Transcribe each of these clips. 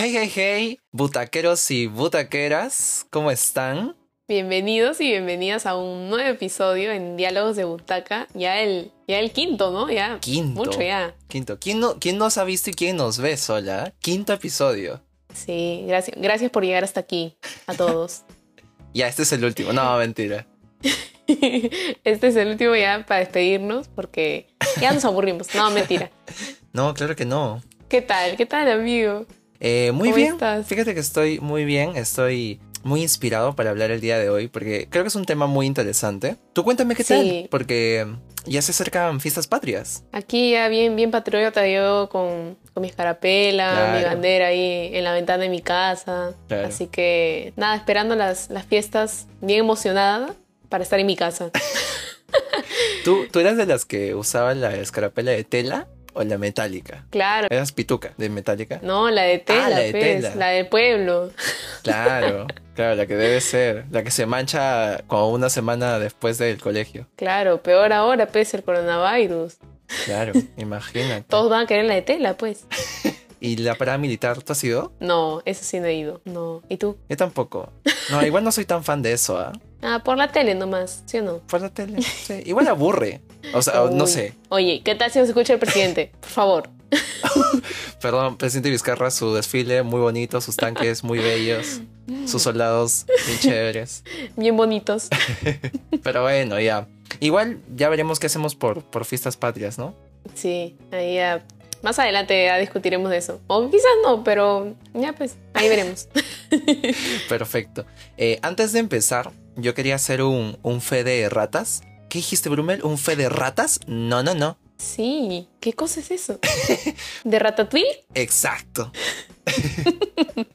Hey, hey, hey, butaqueros y butaqueras, ¿cómo están? Bienvenidos y bienvenidas a un nuevo episodio en Diálogos de Butaca. Ya el, ya el quinto, ¿no? Ya. Quinto. Mucho ya. Quinto. ¿Quién, no, ¿Quién nos ha visto y quién nos ve sola? Quinto episodio. Sí, gracias, gracias por llegar hasta aquí a todos. ya, este es el último. No, mentira. este es el último ya para despedirnos porque ya nos aburrimos. No, mentira. No, claro que no. ¿Qué tal? ¿Qué tal, amigo? Eh, muy ¿Cómo bien. estás? Fíjate que estoy muy bien. Estoy muy inspirado para hablar el día de hoy porque creo que es un tema muy interesante. Tú cuéntame qué Sí. tal, porque ya se acercan fiestas patrias. Aquí ya bien, bien patriota, yo con, con mi escarapela, Claro. mi bandera ahí en la ventana de mi casa. Claro. Así que nada, esperando las, las fiestas, bien emocionada para estar en mi casa. ¿Tú, ¿Tú eras de las que usaba la escarapela de tela o la metálica? Claro. Eras pituca de metálica. No, la de tela, Ah, la de pues, tela. la del pueblo. Claro, claro, la que debe ser. La que se mancha como una semana después del colegio. Claro, peor ahora, pues, el coronavirus. Claro, imagínate. Todos van a querer la de tela, pues. ¿Y la parada militar tú has ido? No, eso sí no he ido. No. ¿Y tú? Yo tampoco. No, igual no soy tan fan de eso, ¿ah? Ah, por la tele nomás, ¿sí o no? Por la tele. Sí. Igual aburre. O sea, no sé. Oye, ¿qué tal si nos escucha el presidente? Por favor. Perdón, presidente Vizcarra, su desfile muy bonito, sus tanques muy bellos, sus soldados bien chéveres. Bien bonitos. Pero bueno, ya. Igual ya veremos qué hacemos por, por fiestas patrias, ¿no? Sí, ahí ya. Más adelante ya discutiremos de eso. O quizás no, pero ya pues, ahí veremos. Perfecto. Eh, antes de empezar, yo quería hacer un, un fe de ratas. ¿Qué dijiste, Brumel? ¿Un fe de ratas? No, no, no. Sí, ¿qué cosa es eso? ¿De Ratatouille? Exacto.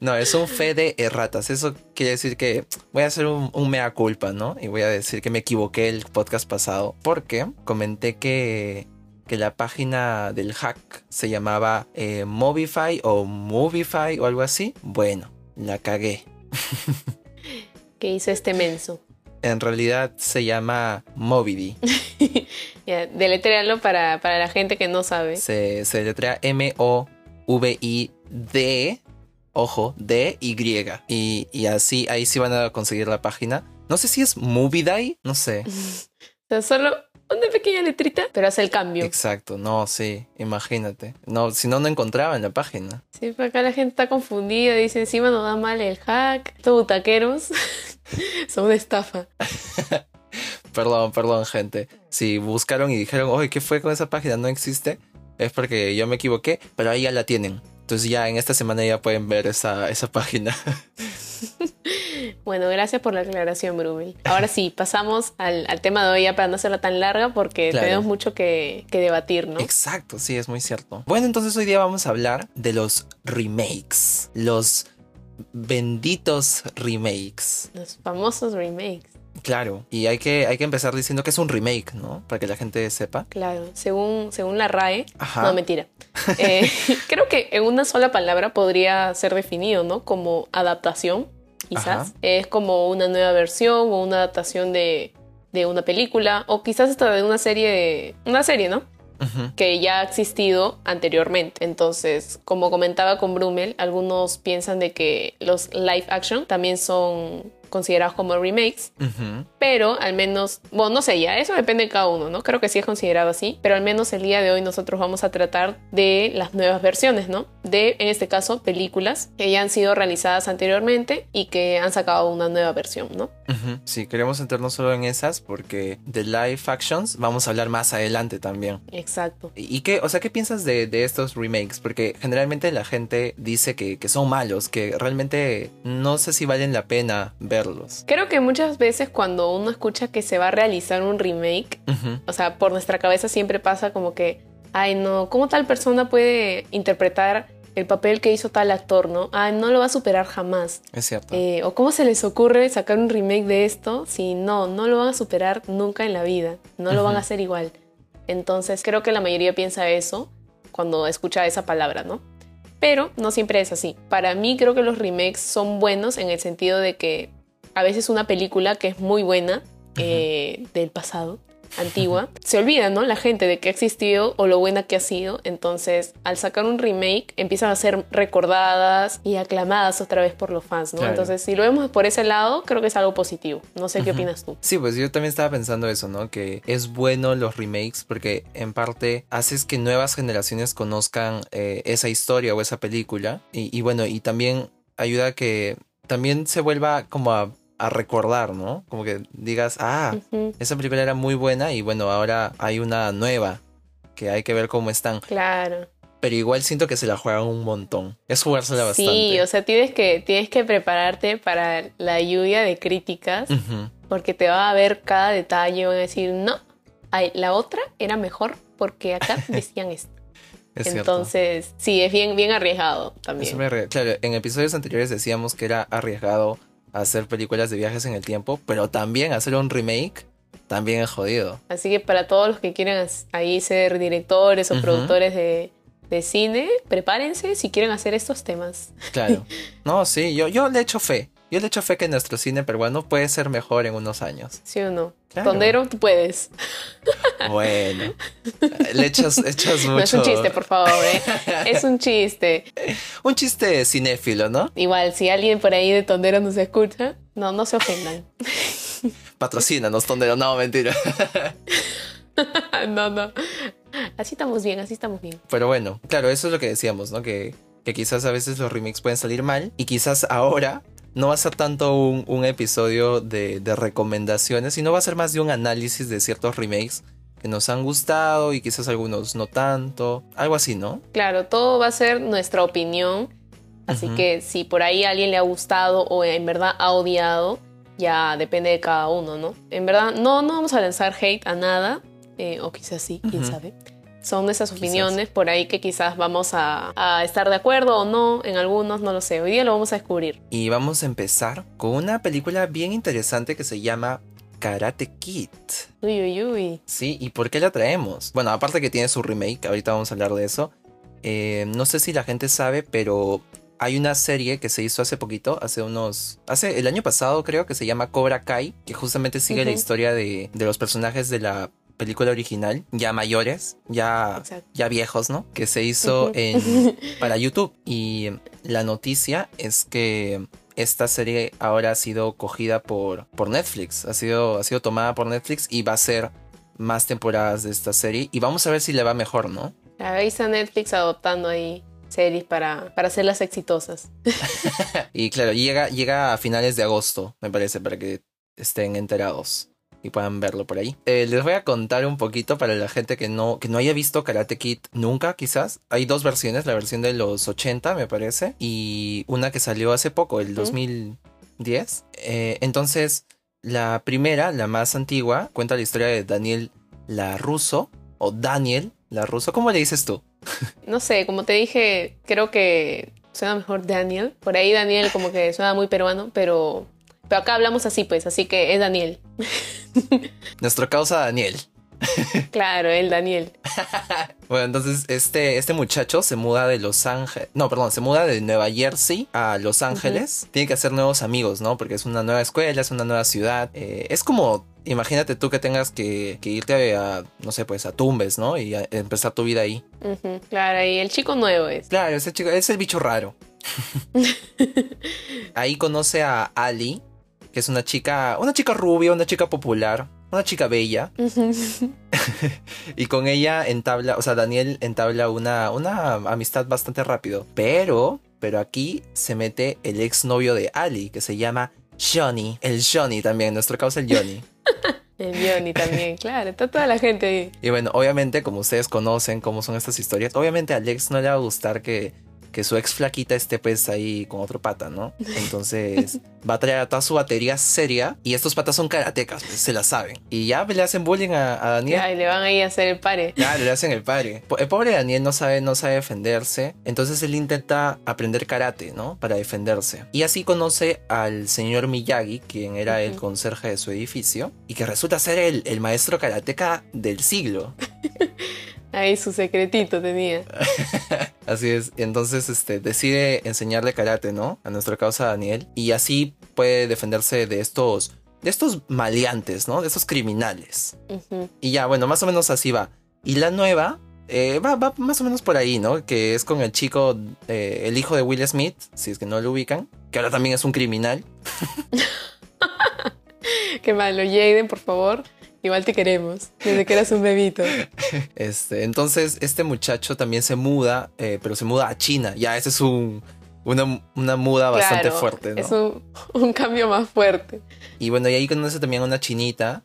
no, es un fe de erratas. Eso quiere decir que voy a hacer un, un mea culpa, ¿no? Y voy a decir que me equivoqué el podcast pasado porque comenté que, que la página del hack se llamaba eh, Movify o Movify o algo así. Bueno, la cagué. ¿Qué hizo este menso? En realidad se llama Movidi. Ya, deletréalo para, para la gente que no sabe. Se, se letrea M-O-V-I-D, ojo, D-Y. Y, y así, ahí sí van a conseguir la página. No sé si es Moviday, no sé. O sea, solo una pequeña letrita, pero hace el cambio. Exacto, no, sí, imagínate. No, si no, no encontraba en la página. Sí, para acá la gente está confundida, dice encima nos da mal el hack, estos butaqueros son una estafa. Perdón, perdón, gente. Si buscaron y dijeron, oye, ¿qué fue con esa página? No existe. Es porque yo me equivoqué, pero ahí ya la tienen. Entonces ya en esta semana ya pueden ver esa, esa página. Bueno, gracias por la aclaración, Brumel. Ahora sí, pasamos al, al tema de hoy ya para no hacerla tan larga porque Claro. tenemos mucho que, que debatir, ¿no? Exacto, sí, es muy cierto. Bueno, entonces hoy día vamos a hablar de los remakes. Los benditos remakes. Los famosos remakes. Claro, y hay que, hay que empezar diciendo que es un remake, ¿no? Para que la gente sepa. Claro, según, según la RAE. Ajá. No, mentira. Eh, creo que en una sola palabra podría ser definido, ¿no? Como adaptación, quizás. Ajá. Es como una nueva versión o una adaptación de, de una película o quizás hasta de una serie, de, una serie, ¿no? Que ya ha existido anteriormente. Entonces, como comentaba con Brummel, algunos piensan de que los live action también son considerados como remakes, pero al menos, bueno, no sé, ya eso depende de cada uno, ¿no? Creo que sí es considerado así, pero al menos el día de hoy nosotros vamos a tratar de las nuevas versiones, ¿no? De, en este caso, películas que ya han sido realizadas anteriormente y que han sacado una nueva versión, ¿no? Sí, queremos centrarnos solo en esas porque de live actions vamos a hablar más adelante también. Exacto. ¿Y qué, o sea, qué piensas de, de estos remakes? Porque generalmente la gente dice que, que son malos, que realmente no sé si valen la pena verlos. Creo que muchas veces cuando uno escucha que se va a realizar un remake, Ujú. O sea, por nuestra cabeza siempre pasa como que, ay no, ¿cómo tal persona puede interpretar el papel que hizo tal actor, no? Ay, no lo va a superar jamás. Es cierto. Eh, o cómo se les ocurre sacar un remake de esto si no, no lo van a superar nunca en la vida, no lo van a hacer igual. Entonces creo que la mayoría piensa eso cuando escucha esa palabra, ¿no? Pero no siempre es así. Para mí creo que los remakes son buenos en el sentido de que a veces una película que es muy buena eh, del pasado antigua, se olvida, ¿no? La gente de que ha existido o lo buena que ha sido. Entonces, al sacar un remake, empiezan a ser recordadas y aclamadas otra vez por los fans, ¿no? Claro. Entonces, si lo vemos por ese lado, creo que es algo positivo. No sé qué opinas tú. Sí, pues yo también estaba pensando eso, ¿no? Que es bueno los remakes porque en parte haces que nuevas generaciones conozcan eh, esa historia o esa película. Y, y bueno, y también ayuda a que también se vuelva como a, a recordar, ¿no? Como que digas, ah, Ujú, esa película era muy buena y bueno, ahora hay una nueva que hay que ver cómo están. Claro. Pero igual siento que se la juegan un montón. Es jugársela bastante. Sí, o sea, tienes que, tienes que prepararte para la lluvia de críticas porque te va a ver cada detalle, van a decir, no, la otra era mejor porque acá decían esto. Es cierto. Entonces, sí, es bien, bien arriesgado Es también. Claro, en episodios anteriores decíamos que era arriesgado hacer películas de viajes en el tiempo, pero también hacer un remake también es jodido. Así que para todos los que quieran ahí ser directores o productores de, de cine, prepárense si quieren hacer estos temas. Claro. No, sí, yo, yo le echo fe. Yo le echo fe que nuestro cine peruano puede ser mejor en unos años. ¿Sí o no? Claro. Tondero, tú puedes. Bueno, le echas, echas mucho. No es un chiste, por favor, ¿eh? Es un chiste. Un chiste cinéfilo, ¿no? Igual, si alguien por ahí de Tondero nos escucha, no, no se ofendan. Patrocínanos, tondero. No, mentira. no, no. Así estamos bien, así estamos bien. Pero bueno, claro, eso es lo que decíamos, ¿no? Que, que quizás a veces los remakes pueden salir mal y quizás ahora no va a ser tanto un, un episodio de, de recomendaciones, sino va a ser más de un análisis de ciertos remakes que nos han gustado y quizás algunos no tanto, algo así, ¿no? Claro, todo va a ser nuestra opinión. Así Ujú. que si por ahí a alguien le ha gustado o en verdad ha odiado, ya depende de cada uno, ¿no? En verdad, no, no vamos a lanzar hate a nada, eh, o quizás sí, quién Ujú. sabe. Son nuestras Quizás. opiniones por ahí que quizás vamos a, a estar de acuerdo o no, en algunos, no lo sé. Hoy día lo vamos a descubrir. Y vamos a empezar con una película bien interesante que se llama Karate Kid. Uy, uy, uy. Sí, ¿y por qué la traemos? Bueno, aparte que tiene su remake, ahorita vamos a hablar de eso. eh, no sé si la gente sabe, pero hay una serie que se hizo hace poquito, hace unos... Hace el año pasado creo que se llama Cobra Kai, que justamente sigue la historia de, de los personajes de la película original, ya mayores, ya, Exacto. ya viejos, ¿no? Que se hizo en, para YouTube. Y la noticia es que esta serie ahora ha sido cogida por, por Netflix. Ha sido, ha sido tomada por Netflix y va a ser más temporadas de esta serie. Y vamos a ver si le va mejor, ¿no? Ahí está Netflix adoptando ahí series para, para hacerlas exitosas. Y claro, llega, llega a finales de agosto, me parece, para que estén enterados y puedan verlo por ahí. Eh, les voy a contar un poquito para la gente que no, que no haya visto Karate Kid nunca, quizás. Hay dos versiones, la versión de los 80, me parece, y una que salió hace poco, el Ujú. 2010. Eh, entonces, la primera, la más antigua, cuenta la historia de Daniel LaRusso, o Daniel LaRusso, ¿cómo le dices tú? No sé, como te dije, creo que suena mejor Daniel. Por ahí Daniel como que suena muy peruano, pero, pero acá hablamos así pues, así que es Daniel. Nuestro causa Daniel. Claro, el Daniel. Bueno, entonces este, este muchacho se muda de Los Ángeles, no, perdón, se muda de Nueva Jersey a Los Ángeles. Tiene que hacer nuevos amigos, ¿no? Porque es una nueva escuela, es una nueva ciudad. Eh, es como, imagínate tú que tengas que, que irte a, no sé, pues a Tumbes, ¿no? Y a- empezar tu vida ahí. Claro, y el chico nuevo es. Claro, ese chico es el bicho raro. ahí conoce a Ali, que es una chica, una chica rubia, una chica popular, una chica bella. Y con ella entabla, o sea, Daniel entabla una, una amistad bastante rápido. Pero, pero aquí se mete el exnovio de Ali, que se llama Johnny. El Johnny también, nuestro causa el Johnny. El Johnny también, claro, está toda la gente ahí. Y bueno, obviamente, como ustedes conocen cómo son estas historias, obviamente a Alex no le va a gustar que, que su ex flaquita esté pues ahí con otro pata, ¿no? Entonces va a traer a toda su batería seria y estos patas son karatecas, pues, se la saben. Y ya le hacen bullying a, a Daniel. Ya, y le van ahí a hacer el pare. Claro, le hacen el padre. Po- El pobre Daniel no sabe, no sabe defenderse. Entonces él intenta aprender karate, ¿no? Para defenderse. Y así conoce al señor Miyagi, quien era el conserje de su edificio. Y que resulta ser el, el maestro karateca del siglo. Ahí su secretito tenía. Así es. Entonces, este, decide enseñarle karate, ¿no? A nuestra causa Daniel. Y así puede defenderse de estos de estos maleantes, ¿no? De estos criminales. Y ya, bueno, más o menos así va. Y la nueva eh, va, va más o menos por ahí, ¿no? Que es con el chico, eh, el hijo de Will Smith, si es que no lo ubican, que ahora también es un criminal. Qué malo, Jaden, por favor. Igual te queremos, desde que eras un bebito. Este, entonces, este muchacho también se muda, eh, pero se muda a China. Ya, ese es un, una, una muda bastante fuerte, ¿no? Es un, un cambio más fuerte. Y bueno, y ahí conoce también a una chinita.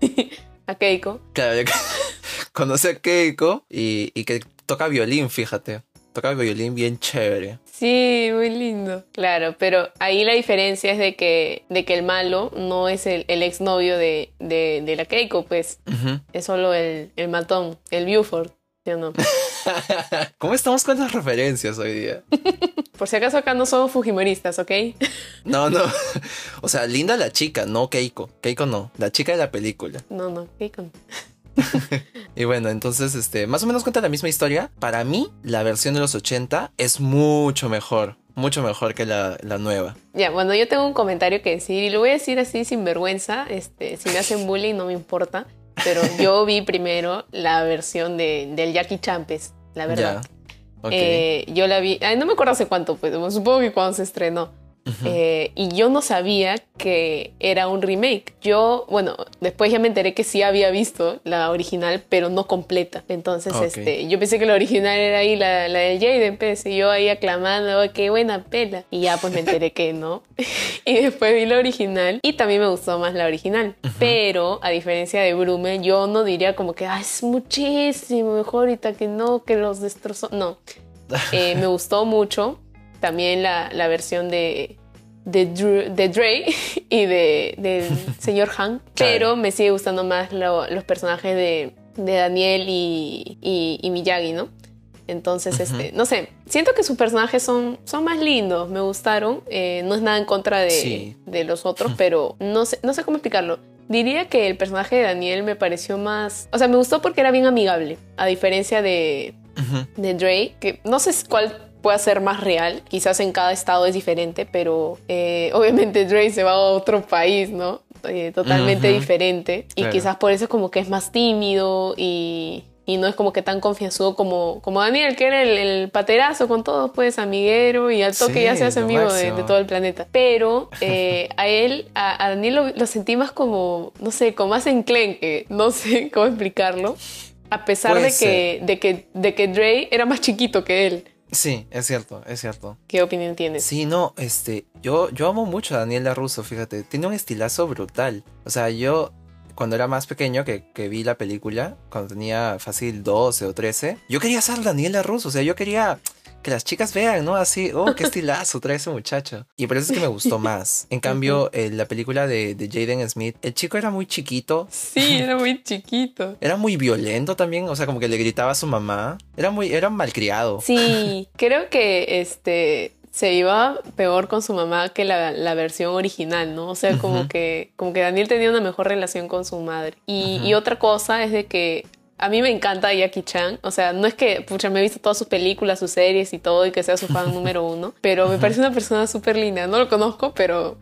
A Keiko. Claro, conoce a Keiko y, y que toca violín, fíjate. Toca violín bien chévere. Sí, muy lindo. Claro, pero ahí la diferencia es de que, de que el malo no es el, el exnovio de, de, de la Keiko, pues es solo el, el matón, el Buford, ¿sí o no? ¿Cómo estamos con las referencias hoy día? Por si acaso acá no somos fujimoristas, ¿ok? No, no. O sea, linda la chica, no Keiko. Keiko no. La chica de la película. No, no, Keiko. no. Y bueno, entonces, este, más o menos cuenta la misma historia. Para mí, la versión de los 80 es mucho mejor. Mucho mejor que la, la nueva. Ya, bueno, yo tengo un comentario que decir y lo voy a decir así sin vergüenza. Este, si me hacen bullying no me importa. Pero yo vi primero la versión de, del Jackie Champes, la verdad. Eh, yo la vi, ay, no me acuerdo hace cuánto, pues supongo que cuando se estrenó. Eh, y yo no sabía que era un remake. Yo, bueno, después ya me enteré que sí había visto la original, pero no completa. Entonces, este, yo pensé que la original era ahí la, la de Jaden, pues, y yo ahí aclamando, "Oh, qué buena pela. Y ya pues me enteré que no. y después vi la original y también me gustó más la original. Pero, a diferencia de Brume, yo no diría como que "Ah, es muchísimo mejor ahorita que no, que los destrozó. No. Eh, me gustó mucho también la, la versión de, de, de Dre y de, del señor Han, pero me sigue gustando más lo- los personajes de, de Daniel y, y, y Miyagi, ¿no? Entonces, este, no sé, siento que sus personajes son, son más lindos, me gustaron. eh, no es nada en contra de, Sí. de los otros, pero no sé, no sé cómo explicarlo. Diría que el personaje de Daniel me pareció más. O sea, me gustó porque era bien amigable. A diferencia de, de Dre, que no sé cuál pueda ser más real, quizás en cada estado es diferente, pero eh, obviamente Dre se va a otro país, ¿no? Eh, totalmente Ujú. diferente y Claro. quizás por eso como que es más tímido y, y no es como que tan confianzudo como, como Daniel, que era el, el paterazo con todos, pues amiguero y al toque Sí, ya se hace amigo de, de todo el planeta. Pero eh, a él, a, a Daniel lo, lo sentí más como, no sé, como más enclenque, no sé cómo explicarlo. A pesar Puede de que, de, que, de que Dre era más chiquito que él. Sí, es cierto, es cierto. ¿Qué opinión tienes? Sí, no, este, yo, yo amo mucho a Daniel LaRusso, fíjate, tiene un estilazo brutal. O sea, yo cuando era más pequeño que, que vi la película, cuando tenía fácil 12 o 13, yo quería ser Daniel LaRusso, o sea, yo quería que las chicas vean, ¿no? Así, oh, qué estilazo trae ese muchacho. Y por eso es que me gustó más. En cambio, en la película de, de Jaden Smith, el chico era muy chiquito, Sí, era muy chiquito. era muy violento también, o sea, como que le gritaba a su mamá, era muy, era malcriado. Sí, creo que este se iba peor con su mamá que la, la versión original, ¿no? O sea, como que como que Daniel tenía una mejor relación con su madre. Y, y otra cosa es de que a mí me encanta Jackie Chan. O sea, no es que, pucha, me he visto todas sus películas, sus series y todo y que sea su fan número uno, pero me parece una persona súper linda. No lo conozco, pero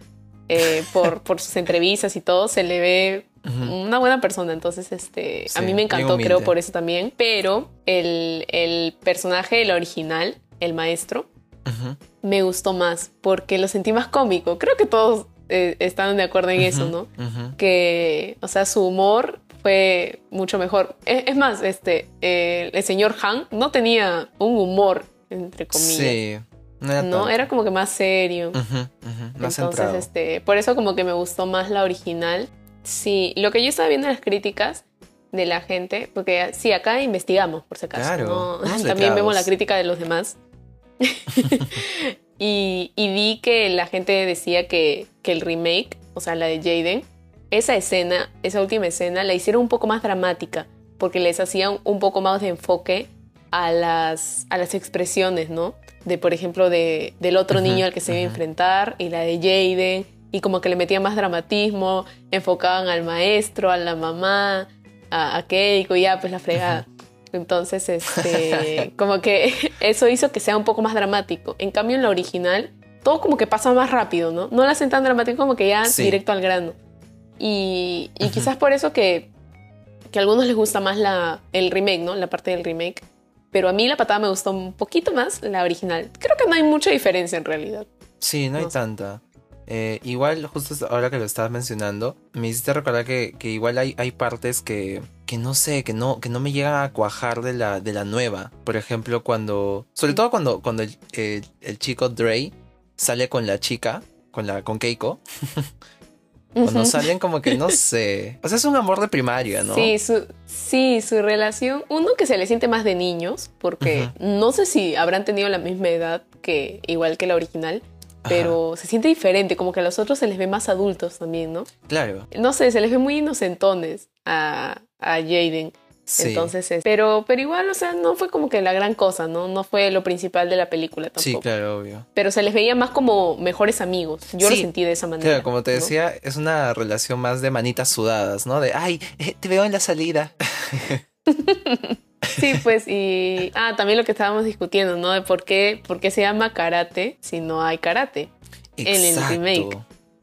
eh, por, por sus entrevistas y todo se le ve una buena persona. Entonces, este, a mí me encantó, creo, por eso también. Pero el, el personaje, el original, el maestro, me gustó más porque lo sentí más cómico. Creo que todos eh, están de acuerdo en eso, ¿no? Que, o sea, su humor fue mucho mejor. Es, es más, este, eh, el señor Han no tenía un humor, entre comillas. Sí, no era no, tanto. era como que más serio. Ujú, ujú, Más Entonces, este, por eso como que me gustó más la original. Sí, lo que yo estaba viendo en las críticas de la gente, porque sí, acá investigamos, por si acaso. Claro, También vemos la crítica de los demás. y, y vi que la gente decía que, que el remake, o sea, la de Jaden, esa escena, esa última escena, la hicieron un poco más dramática, porque les hacían un poco más de enfoque a las, a las expresiones, ¿no? De, por ejemplo, de, del otro niño al que se iba a enfrentar y la de Jaden, y como que le metían más dramatismo, enfocaban al maestro, a la mamá, a, a Keiko, y ya, pues la fregada. Entonces, este, como que eso hizo que sea un poco más dramático. En cambio, en la original, todo como que pasa más rápido, ¿no? No la hacen tan dramático como que ya Sí. directo al grano. Y, y quizás por eso que, que a algunos les gusta más la, el remake, ¿no? La parte del remake. Pero a mí la patada me gustó un poquito más la original. Creo que no hay mucha diferencia en realidad. Sí, no hay No sé. tanta. Eh, igual, justo ahora que lo estabas mencionando, me hiciste recordar que, que igual hay, hay partes que, que no sé, que no, que no me llegan a cuajar de la, de la nueva. Por ejemplo, cuando. Sobre todo cuando, cuando el, el- el chico Dre sale con la chica, con la, con Keiko. Cuando salen como que no sé. O sea, es un amor de primaria, ¿no? Sí, su, sí, su relación. Uno que se le siente más de niños, porque no sé si habrán tenido la misma edad que igual que la original, pero se siente diferente, como que a los otros se les ve más adultos también, ¿no? Claro. No sé, se les ve muy inocentones a, a Jaden. Sí. Entonces, es- pero, pero igual, o sea, no fue como que la gran cosa, ¿no? No fue lo principal de la película tampoco. Sí, claro, obvio. Pero se les veía más como mejores amigos. Yo lo sentí de esa manera. Claro, como te ¿no? decía, es una relación más de manitas sudadas, ¿no? De, ay, eh, te veo en la salida. Sí, pues, y. Ah, también lo que estábamos discutiendo, ¿no? De por qué, por qué se llama karate si no hay karate. En el Exacto. remake.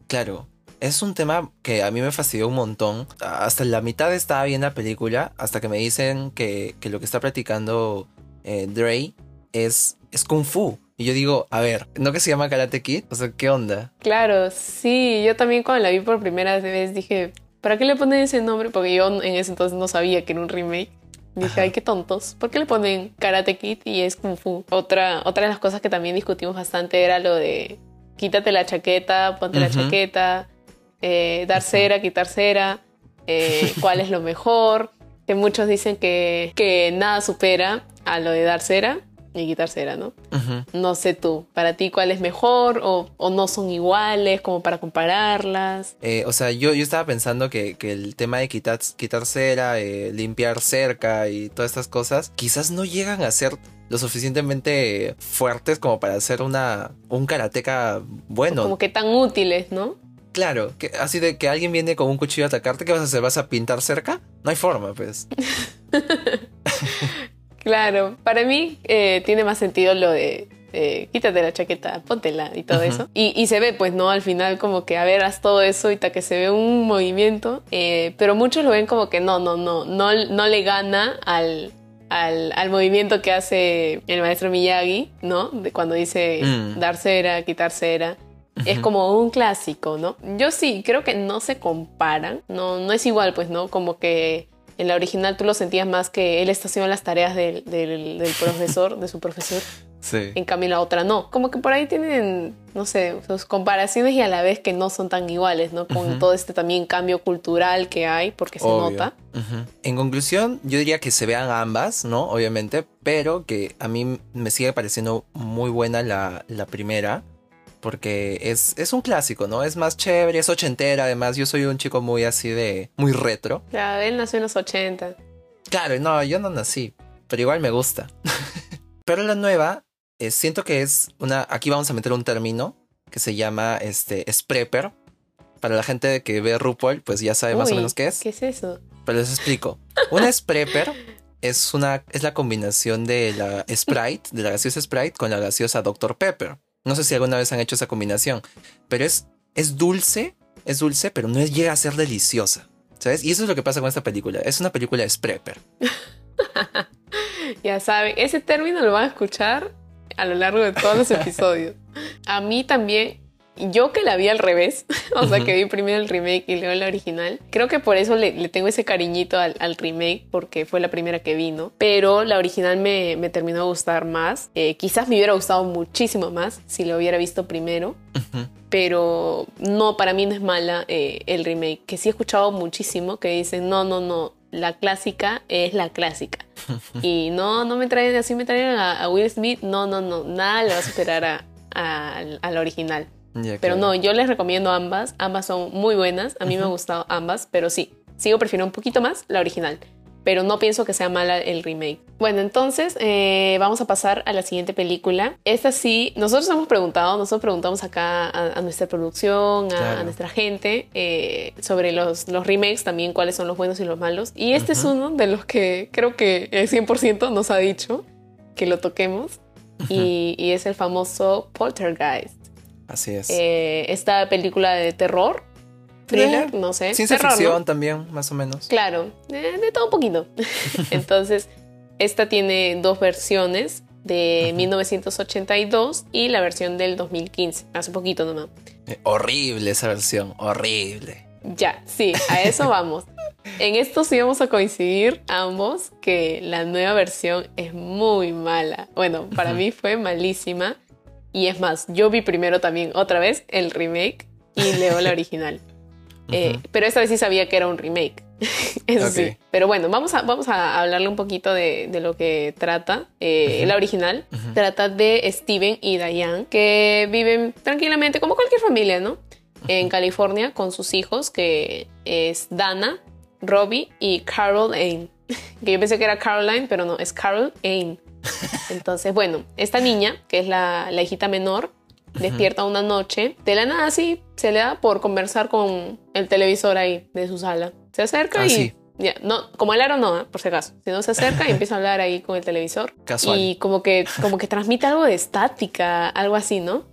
Claro. Es un tema que a mí me fastidió un montón. Hasta la mitad estaba bien la película, hasta que me dicen que, que lo que está practicando eh, Dre es, es Kung Fu. Y yo digo, a ver, ¿no que se llama Karate Kid? O sea, ¿qué onda? Claro, sí, yo también cuando la vi por primera vez dije, ¿para qué le ponen ese nombre? Porque yo en ese entonces no sabía que era un remake. Dije, Ajá. ay, qué tontos. ¿Por qué le ponen Karate Kid y es Kung Fu? Otra, otra de las cosas que también discutimos bastante era lo de quítate la chaqueta, ponte la chaqueta, eh, dar cera, quitar cera, eh, cuál es lo mejor. Que muchos dicen que, que nada supera a lo de dar cera y quitar cera, ¿no? No sé tú, para ti cuál es mejor o, o no son iguales como para compararlas. Eh, o sea, yo, yo estaba pensando que, que el tema de quitar, quitar cera, eh, limpiar cerca y todas estas cosas, quizás no llegan a ser lo suficientemente fuertes como para hacer una, un karateca bueno. Como que tan útiles, ¿no? Claro, que, así de que alguien viene con un cuchillo a atacarte, ¿qué vas a hacer? ¿Vas a pintar cerca? No hay forma, pues. Claro, para mí eh, tiene más sentido lo de eh, quítate la chaqueta, póntela y todo eso. Y, y se ve, pues, ¿no? Al final como que, a ver, haz todo eso y ta que se ve un movimiento. eh, pero muchos lo ven como que no, no, no, no, no le gana al, al, al movimiento que hace el maestro Miyagi, ¿no? De cuando dice Mm. dar cera, quitar cera. Es como un clásico, ¿no? Yo sí, creo que no se comparan, no, no es igual, pues, ¿no? Como que en la original tú lo sentías más que él está haciendo las tareas del, del, del profesor, de su profesor, Sí. en cambio la otra no. Como que por ahí tienen, no sé, sus comparaciones y a la vez que no son tan iguales, ¿no? Con todo este también cambio cultural que hay, porque se nota. En conclusión, yo diría que se vean ambas, ¿no? Obviamente, pero que a mí me sigue pareciendo muy buena la, la primera. Porque es, es un clásico, ¿no? Es más chévere, es ochentera. Además, yo soy un chico muy así de. muy retro. Claro, él nació en los 80. Claro, no, yo no nací, pero igual me gusta. pero la nueva, eh, siento que es una. Aquí vamos a meter un término que se llama este, es prepper. Para la gente que ve RuPaul, pues ya sabe más o menos qué es. ¿Qué es eso? Pero les explico. Una Sprepper es una es la combinación de la Sprite, de la gaseosa Sprite con la gaseosa Dr Pepper. No sé si alguna vez han hecho esa combinación, pero es es dulce, es dulce, pero no es- llega a ser deliciosa. ¿Sabes? Y eso es lo que pasa con esta película. Es una película de Sprepper. Ya saben, ese término lo van a escuchar a lo largo de todos los episodios. A mí también, yo que la vi al revés, o sea, que vi primero el remake y luego la original, creo que por eso le, le tengo ese cariñito al, al remake, porque fue la primera que vi, ¿no? Pero la original me, me terminó de gustar más. Eh, quizás me hubiera gustado muchísimo más si lo hubiera visto primero. Pero no, para mí no es mala eh, el remake, que sí he escuchado muchísimo que dicen, no, no, no, la clásica es la clásica. Y no, no me traen así, me traen a, a Will Smith, no, no, no, nada le va a superar a, a- a la original. Pero claro. no, yo les recomiendo ambas, ambas son muy buenas, a mí me han gustado ambas, pero sí, sigo prefiriendo un poquito más la original. Pero no pienso que sea mala el remake. Bueno, entonces eh, vamos a pasar a la siguiente película. Esta sí, nosotros hemos preguntado, nosotros preguntamos acá a, a nuestra producción, a, Claro. a nuestra gente, eh, sobre los, los remakes también, cuáles son los buenos y los malos. Y este es uno de los que creo que el 100% nos ha dicho que lo toquemos. y, y es el famoso Poltergeist. Así es. Eh, esta película de terror thriller, no sé. Ciencia terror, ¿no? ficción también, más o menos. Claro, eh, de todo un poquito. Entonces, esta tiene dos versiones de 1982 y la versión del 2015, hace poquito nomás. Eh, horrible esa versión, horrible. Ya, sí, a eso vamos. En esto sí vamos a coincidir ambos que la nueva versión es muy mala. Bueno, para mí fue malísima. Y es más, yo vi primero también otra vez el remake y luego la original. Eh, pero esta vez sí sabía que era un remake. Eso sí. Pero bueno, vamos a, vamos a hablarle un poquito de, de lo que trata. Eh. La original trata de Steven y Diane que viven tranquilamente como cualquier familia, ¿no? En California con sus hijos, que es Dana, Robbie y Carol Ain. Que yo pensé que era Caroline, pero no, es Carol Ain. Entonces, bueno, esta niña, que es la, la hijita menor, despierta una noche, de la nada así, se le da por conversar con el televisor ahí de su sala. Se acerca Ah, y... sí. Ya, no, como el aro no, ¿eh? por si acaso. Si no se acerca y empieza a hablar ahí con el televisor. Casual. Y como que, como que transmite algo de estática, algo así, ¿no?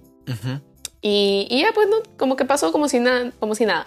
Y, y ya, pues, ¿no? Como que pasó como si nada, como si nada.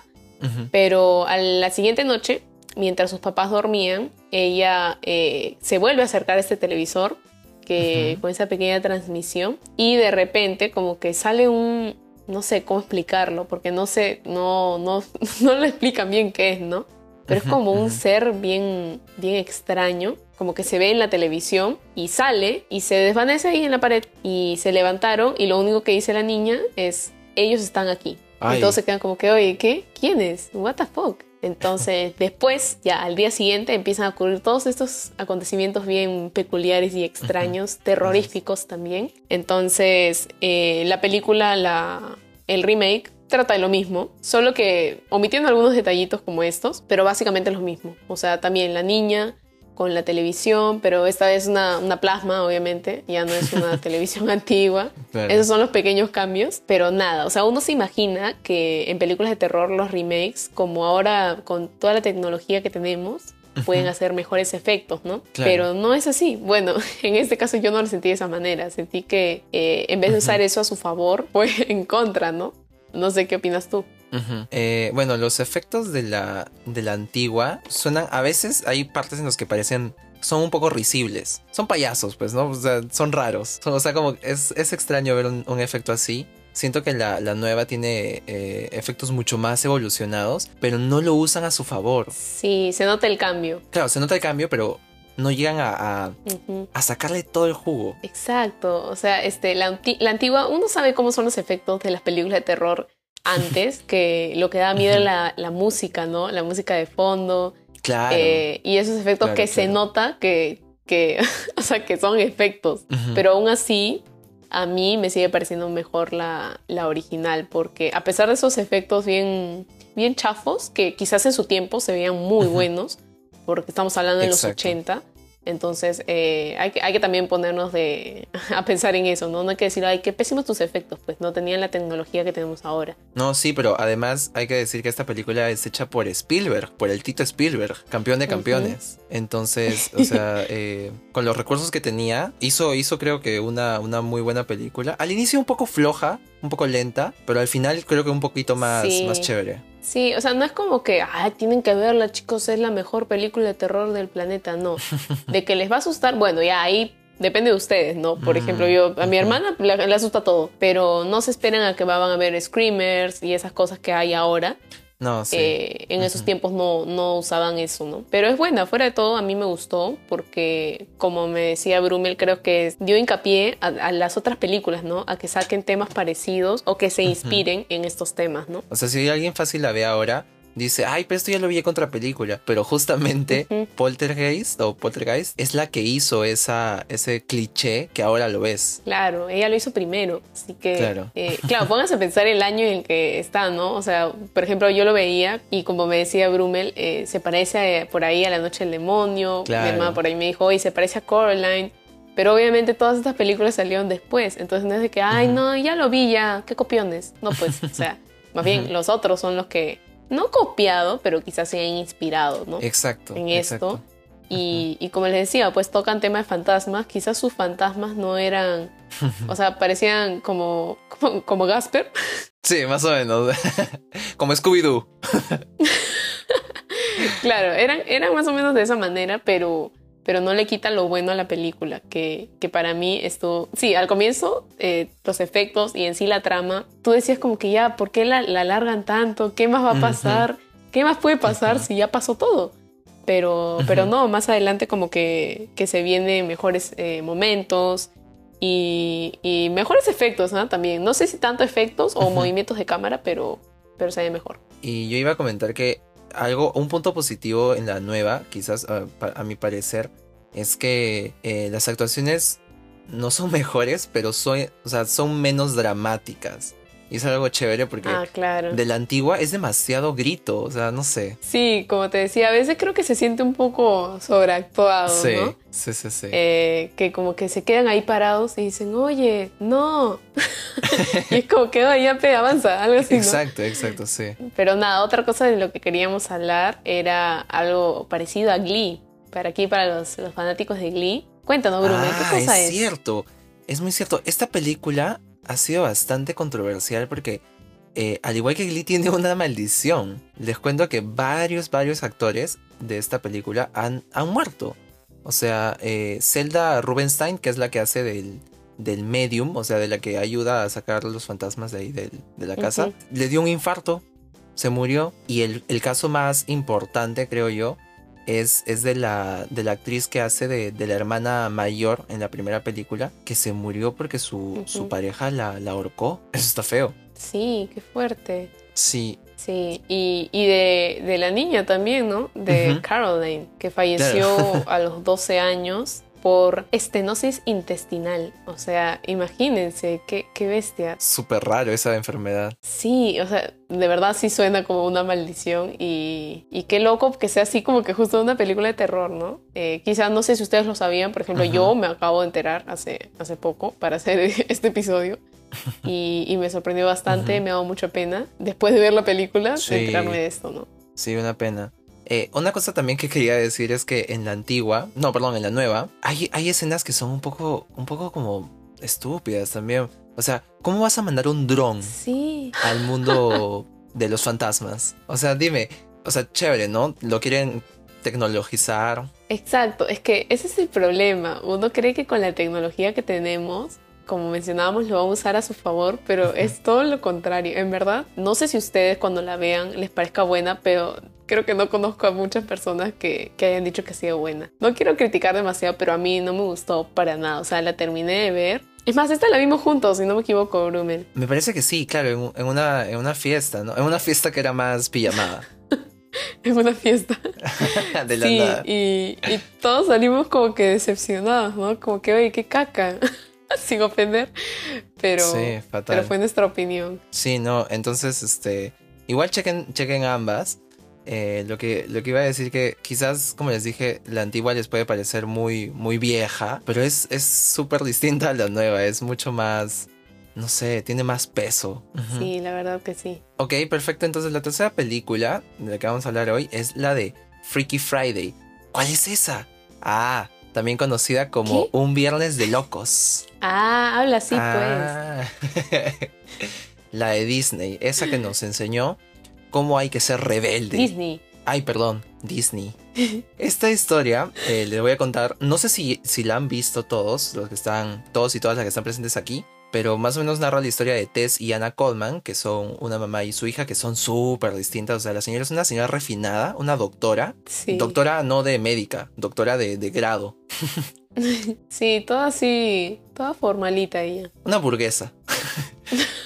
Pero a la siguiente noche, mientras sus papás dormían, ella eh, se vuelve a acercar a este televisor que Ujú. con esa pequeña transmisión y de repente como que sale un no sé cómo explicarlo porque no sé no no no lo explican bien qué es no pero es como un ser bien bien extraño como que se ve en la televisión y sale y se desvanece ahí en la pared y se levantaron y lo único que dice la niña es ellos están aquí Ay. y todos se quedan como que, oye, ¿qué? ¿Quién es? ¿What the fuck? Entonces, después, ya al día siguiente, empiezan a ocurrir todos estos acontecimientos bien peculiares y extraños, terroríficos también. Entonces, eh, la película, la, el remake, trata de lo mismo, solo que omitiendo algunos detallitos como estos, pero básicamente es lo mismo. O sea, también la niña con la televisión, pero esta vez una, una plasma, obviamente, ya no es una televisión antigua. Claro. Esos son los pequeños cambios, pero nada, o sea, uno se imagina que en películas de terror los remakes, como ahora con toda la tecnología que tenemos, pueden hacer mejores efectos, ¿no? Claro. Pero no es así. Bueno, en este caso yo no lo sentí de esa manera, sentí que eh, en vez de usar eso a su favor, fue en contra, ¿no? No sé qué opinas tú. Eh, bueno, los efectos de la, de la antigua suenan. A veces hay partes en los que parecen. Son un poco risibles. Son payasos, pues, ¿no? O sea, son raros. O sea, como es, es extraño ver un, un efecto así. Siento que la, la nueva tiene eh, efectos mucho más evolucionados, pero no lo usan a su favor. Sí, se nota el cambio. Claro, se nota el cambio, pero no llegan a, a, a sacarle todo el jugo. Exacto, o sea, este, la, la antigua, uno sabe cómo son los efectos de las películas de terror antes, que lo que da miedo es la, la música, ¿no? La música de fondo, Claro. eh, y esos efectos Claro, que se nota que, que, o sea, que son efectos, pero aún así, a mí me sigue pareciendo mejor la, la original, porque a pesar de esos efectos bien, bien chafos, que quizás en su tiempo se veían muy buenos, porque estamos hablando de los Exacto. 80, entonces eh, hay, que, hay que también ponernos de, a pensar en eso, ¿no? No hay que decir, ay, qué pésimos tus efectos, pues no tenían la tecnología que tenemos ahora. No, sí, pero además hay que decir que esta película es hecha por Spielberg, por el Tito Spielberg, campeón de campeones. Entonces, o sea, eh, con los recursos que tenía, hizo, hizo creo que una, una muy buena película. Al inicio un poco floja, un poco lenta, pero al final creo que un poquito más, Sí. más chévere. Sí, o sea, no es como que, ay, tienen que verla, chicos, es la mejor película de terror del planeta, no. De que les va a asustar, bueno, ya ahí depende de ustedes, ¿no? Por Mm, ejemplo, yo, a mi hermana le, le asusta todo, pero no se esperan a que van a ver screamers y esas cosas que hay ahora. No, sí. Eh, en esos tiempos no, no usaban eso, ¿no? Pero es buena, fuera de todo, a mí me gustó porque, como me decía Brumel, creo que dio hincapié a, a las otras películas, ¿no? A que saquen temas parecidos o que se inspiren en estos temas, ¿no? O sea, si alguien fácil la ve ahora, dice, ay, pero esto ya lo vi en otra película. Pero justamente Ujú. Poltergeist o Poltergeist es la que hizo esa, ese cliché que ahora lo ves. Claro, ella lo hizo primero, así que Claro. eh, claro, pónganse a pensar el año en que está, ¿no? O sea, por ejemplo, yo lo veía y como me decía Brumel, eh, se parece a- por ahí a La Noche del Demonio, Claro. mi hermana por ahí me dijo, oye, se parece a Coraline, pero obviamente todas estas películas salieron después, entonces no es de que, ay, no, ya lo vi, ya, qué copiones. No, pues, o sea, más bien los otros son los que, no copiado, pero quizás se han inspirado, ¿no? Exacto. en exacto. esto. Y, y como les decía, pues tocan temas de fantasmas. Quizás sus fantasmas no eran, o sea, parecían como, como, como Gasper, Sí, más o menos. Como Scooby-Doo. claro, eran, eran más o menos de esa manera, pero, pero no le quita lo bueno a la película, que, que para mí esto... Sí, al comienzo, eh, los efectos y en sí la trama, tú decías como que ya, ¿por qué la, la alargan tanto? ¿Qué más va a pasar? ¿Qué más puede pasar si ya pasó todo? Pero, pero no, más adelante como que, que se vienen mejores eh, momentos y, y, mejores efectos ¿no? también. No sé si tanto efectos o movimientos de cámara, pero, pero se ve mejor. Y yo iba a comentar que algo, un punto positivo en la nueva, quizás a, mi parecer, es que eh, las actuaciones no son mejores, pero son menos dramáticas. Y es algo chévere porque ah, claro. de la antigua es demasiado grito, o sea, no sé. Sí, como te decía, a veces creo que se siente un poco sobreactuado, sí, ¿no? Sí, sí, sí. Eh, que como que se quedan ahí parados y dicen, oye, no. y es como que, oye, ya avanza, algo así, ¿no? Exacto, exacto, sí. Pero nada, otra cosa de lo que queríamos hablar era algo parecido a Glee. Para aquí, para los, los fanáticos de Glee. Cuéntanos, Bruno, ah, ¿qué cosa es? Es cierto, es muy cierto. Esta película ha sido bastante controversial porque, eh, al igual que Glee, tiene una maldición. Les cuento que varios, varios actores de esta película han, han muerto. O sea, eh, Zelda Rubinstein, que es la que hace del, del medium, o sea, de la que ayuda a sacar los fantasmas de ahí del, de la casa, uh -huh. le dio un infarto, se murió. Y el, el caso más importante, creo yo, es, es de, la, de la actriz que hace de, de, la hermana mayor en la primera película, que se murió porque su, uh -huh. su pareja la, la, ahorcó. Eso está feo. Sí, qué fuerte. Sí. Sí, y, y de, de, la niña también, ¿no? De uh -huh. Caroline, que falleció claro. a los 12 años por estenosis intestinal. O sea, imagínense, qué, qué bestia. Súper raro esa enfermedad. Sí, o sea, de verdad sí suena como una maldición y, y qué loco que sea así como que justo una película de terror, ¿no? Eh, quizás no sé si ustedes lo sabían, por ejemplo, uh -huh. yo me acabo de enterar hace, hace poco para hacer este episodio. Y, y me sorprendió bastante, uh -huh. me ha dado mucha pena después de ver la película sí. enterarme de esto, ¿no? Sí, una pena. Eh, una cosa también que quería decir es que en la antigua, no, perdón, en la nueva, hay, hay escenas que son un poco, un poco como estúpidas también. O sea, ¿cómo vas a mandar un dron sí. al mundo de los fantasmas? O sea, dime, o sea, chévere, ¿no? Lo quieren tecnologizar. Exacto, es que ese es el problema. Uno cree que con la tecnología que tenemos como mencionábamos, lo vamos a usar a su favor, pero es todo lo contrario. En verdad, no sé si ustedes cuando la vean les parezca buena, pero creo que no conozco a muchas personas que, que hayan dicho que ha sido buena. No quiero criticar demasiado, pero a mí no me gustó para nada. O sea, la terminé de ver. Es más, esta la vimos juntos, si no me equivoco, Brumen. Me parece que sí, claro, en, en, una, en una fiesta, ¿no? En una fiesta que era más pijamada. en una fiesta. de la sí, nada. Y, y todos salimos como que decepcionados, ¿no? Como que, oye, qué caca. sin ofender, pero, sí, pero fue nuestra opinión. Sí, no, entonces, este, igual chequen, chequen ambas. Eh, lo, que, lo que iba a decir que quizás, como les dije, la antigua les puede parecer muy, muy vieja, pero es súper distinta a la nueva, es mucho más, no sé, tiene más peso. Uh -huh. Sí, la verdad que sí. Ok, perfecto, entonces la tercera película de la que vamos a hablar hoy es la de Freaky Friday. ¿Cuál es esa? Ah, también conocida como ¿Qué? Un Viernes de Locos. Ah, habla así ah. pues. la de Disney, esa que nos enseñó cómo hay que ser rebelde. Disney. Ay, perdón, Disney. Esta historia eh, les voy a contar, no sé si, si la han visto todos, los que están, todos y todas las que están presentes aquí, pero más o menos narra la historia de Tess y Anna Coleman, que son una mamá y su hija, que son súper distintas. O sea, la señora es una señora refinada, una doctora. Sí. Doctora no de médica, doctora de, de grado. sí, toda así, toda formalita ella. Una burguesa.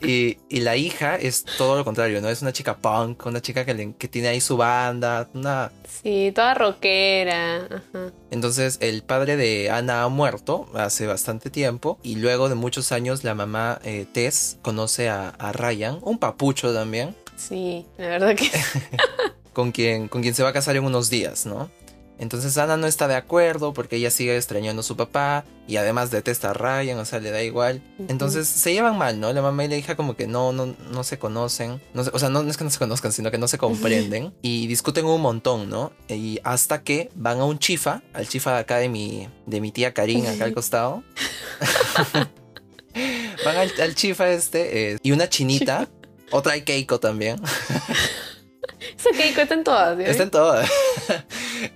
Y, y, la hija es todo lo contrario, ¿no? Es una chica punk, una chica que, le, que tiene ahí su banda, una... Sí, toda rockera. Ajá. Entonces el padre de Ana ha muerto hace bastante tiempo y luego de muchos años la mamá eh, Tess conoce a, a, Ryan, un papucho también. Sí, la verdad que... con, quien, con quien se va a casar en unos días, ¿no? Entonces Ana no está de acuerdo porque ella sigue extrañando a su papá y además detesta a Ryan, o sea, le da igual. Uh -huh. Entonces se llevan mal, ¿no? La mamá y la hija como que no, no, no se conocen. No se, o sea, no, no, es que no se conozcan, sino que no se comprenden y discuten un montón, ¿no? Y hasta que van a un chifa, al chifa de acá de mi, de mi tía Karin, acá al costado. Van al, chifa este eh, y una chinita. Otra hay Keiko también. Esa Keiko está en todas. Está en todas.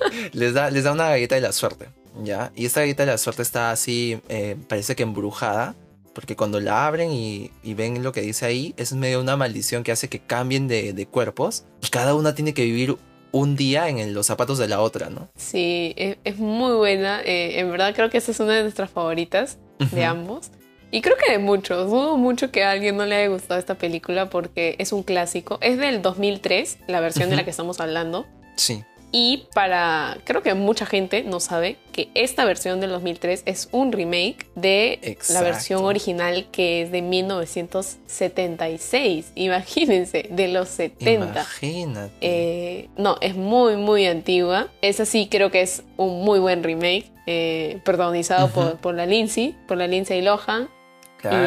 les, da, les da una galleta de la suerte. ¿Ya? Y esta galleta de la suerte está así, eh, parece que embrujada. Porque cuando la abren y, ven lo que dice ahí, es medio una maldición que hace que cambien de, cuerpos. Y cada una tiene que vivir un día en los zapatos de la otra, ¿no? Sí, es, muy buena. Eh, en verdad creo que esa es una de nuestras favoritas de ambos. Y creo que de muchos. Dudo mucho que a alguien no le haya gustado esta película porque es un clásico. Es del 2003, la versión de la que estamos hablando. Sí. Y para, creo que mucha gente no sabe que esta versión del 2003 es un remake de la versión original que es de 1976. Imagínense, de los 70. Imagínate. Eh, no, es muy, muy antigua. Esa sí creo que es un muy buen remake, eh, protagonizado por, por, la Lindsay, por la Lindsay Lohan.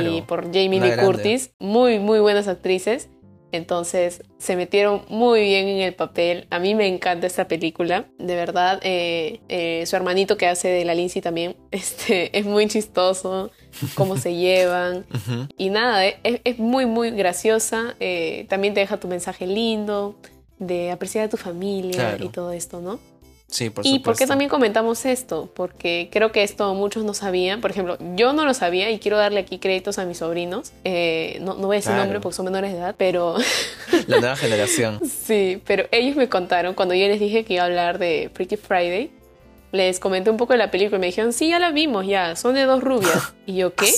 y por Jamie Lee Curtis, muy, muy buenas actrices. Entonces se metieron muy bien en el papel. A mí me encanta esta película. De verdad, eh, eh, su hermanito que hace de la Lindsay también este, es muy chistoso. Cómo se llevan. Y nada, es, es, muy, muy graciosa. Eh, también te deja tu mensaje lindo de apreciar a tu familia y todo esto, ¿no? Sí, por ¿Y por qué también comentamos esto? Porque creo que esto muchos no sabían. Por ejemplo, yo no lo sabía y quiero darle aquí créditos a mis sobrinos. Eh, no, no, voy a decir nombre porque son menores de edad, pero... La nueva generación. sí, pero ellos me contaron cuando yo les dije que iba a hablar de Freaky Friday. Les comenté un poco de la película y me dijeron, sí, ya la vimos, ya, son de dos rubias. Y yo, ¿qué?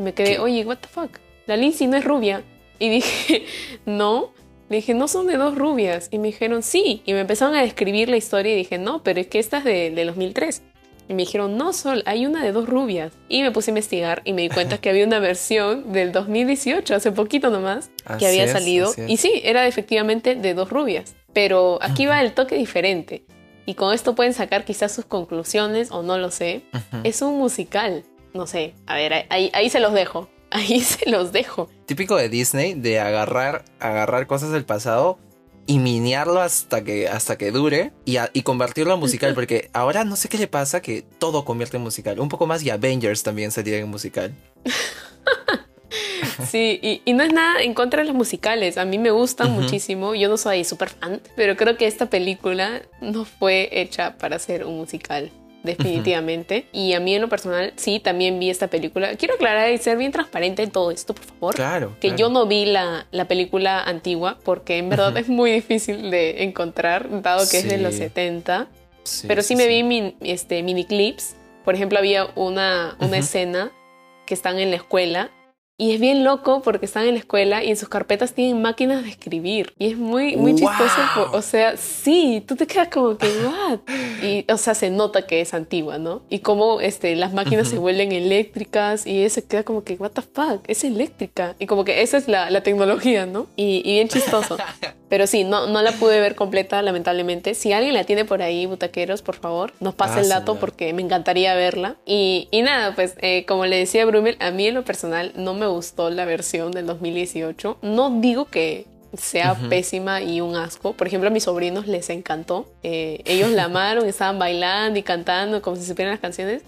Y me quedé, oye, what the fuck, la Lindsay no es rubia. Y dije, no, le dije, no son de dos rubias. Y me dijeron, sí. Y me empezaron a describir la historia y dije, no, pero es que esta es de, de 2003. Y me dijeron, no, Sol, hay una de dos rubias. Y me puse a investigar y me di cuenta que había una versión del 2018, hace poquito nomás, que había salido. Y sí, era efectivamente de dos rubias. Pero aquí va el toque diferente. Y con esto pueden sacar quizás sus conclusiones o no lo sé. Es un musical. No sé, a ver, ahí, ahí se los dejo. Ahí se los dejo. Típico de Disney de agarrar, agarrar cosas del pasado y miniarlo hasta que, hasta que dure y, y convertirlo en musical. Porque ahora no sé qué le pasa que todo convierte en musical. Un poco más y Avengers también sería en musical. Sí, y, no es nada en contra de los musicales. A mí me gustan muchísimo. Yo no soy súper fan, pero creo que esta película no fue hecha para ser un musical definitivamente. Y a mí en lo personal, sí, también vi esta película. Quiero aclarar y ser bien transparente en todo esto, por favor. Claro. Que yo no vi la, la, película antigua porque en verdad es muy difícil de encontrar, dado que es de los 70. Pero sí, me vi este, mini clips. Por ejemplo, había una, una escena que están en la escuela y es bien loco porque están en la escuela y en sus carpetas tienen máquinas de escribir. Y es muy, muy chistoso. O sea, sí, tú te quedas como que, ¿what? Y, o sea, se nota que es antigua, ¿no? Y cómo este, las máquinas se vuelven eléctricas y se queda como que, ¿what the fuck? Es eléctrica. Y como que esa es la, la tecnología, ¿no? Y, y bien chistoso. Pero sí, no, no la pude ver completa, lamentablemente. Si alguien la tiene por ahí, butaqueros, por favor, nos pase el dato porque me encantaría verla. Y, y nada, pues eh, como le decía Brumel, a mí en lo personal no me gustó la versión del 2018. No digo que sea pésima y un asco. Por ejemplo, a mis sobrinos les encantó. Eh, ellos la amaron, estaban bailando y cantando como si supieran las canciones.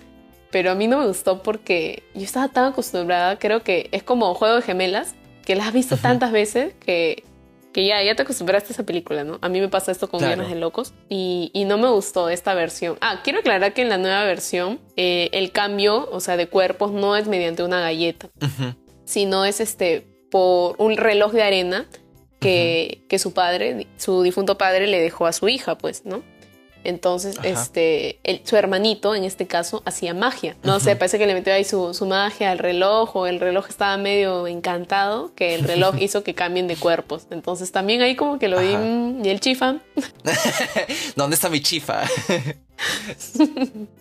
Pero a mí no me gustó porque yo estaba tan acostumbrada, creo que es como Juego de Gemelas, que la has visto tantas veces que que ya, ya te acostumbraste a esa película, ¿no? A mí me pasa esto con claro. de Locos y, y, no me gustó esta versión. Ah, quiero aclarar que en la nueva versión eh, el cambio, o sea, de cuerpos no es mediante una galleta, sino es este por un reloj de arena que, que su padre, su difunto padre le dejó a su hija, pues, ¿no? Entonces, este, su hermanito, en este caso, hacía magia. No sé, parece que le metió ahí su, magia al reloj o el reloj estaba medio encantado, que el reloj hizo que cambien de cuerpos. Entonces también ahí como que lo vi, mm, ¿y el chifa? ¿Dónde está mi chifa?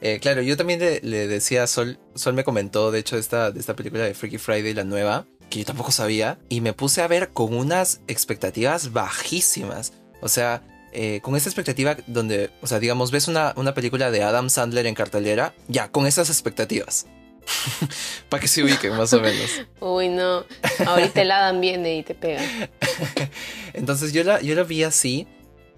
Eh, claro, yo también le, decía a Sol, Sol me comentó, de hecho, esta, de esta película de Freaky Friday, la nueva, que yo tampoco sabía, y me puse a ver con unas expectativas bajísimas. O sea, eh, con esa expectativa donde, o sea, digamos, ves una, una película de Adam Sandler en cartelera, ya, con esas expectativas. Para que se ubiquen, más o menos. Uy, no. Ahorita el Adam viene y te pega. Entonces yo la, yo la vi así.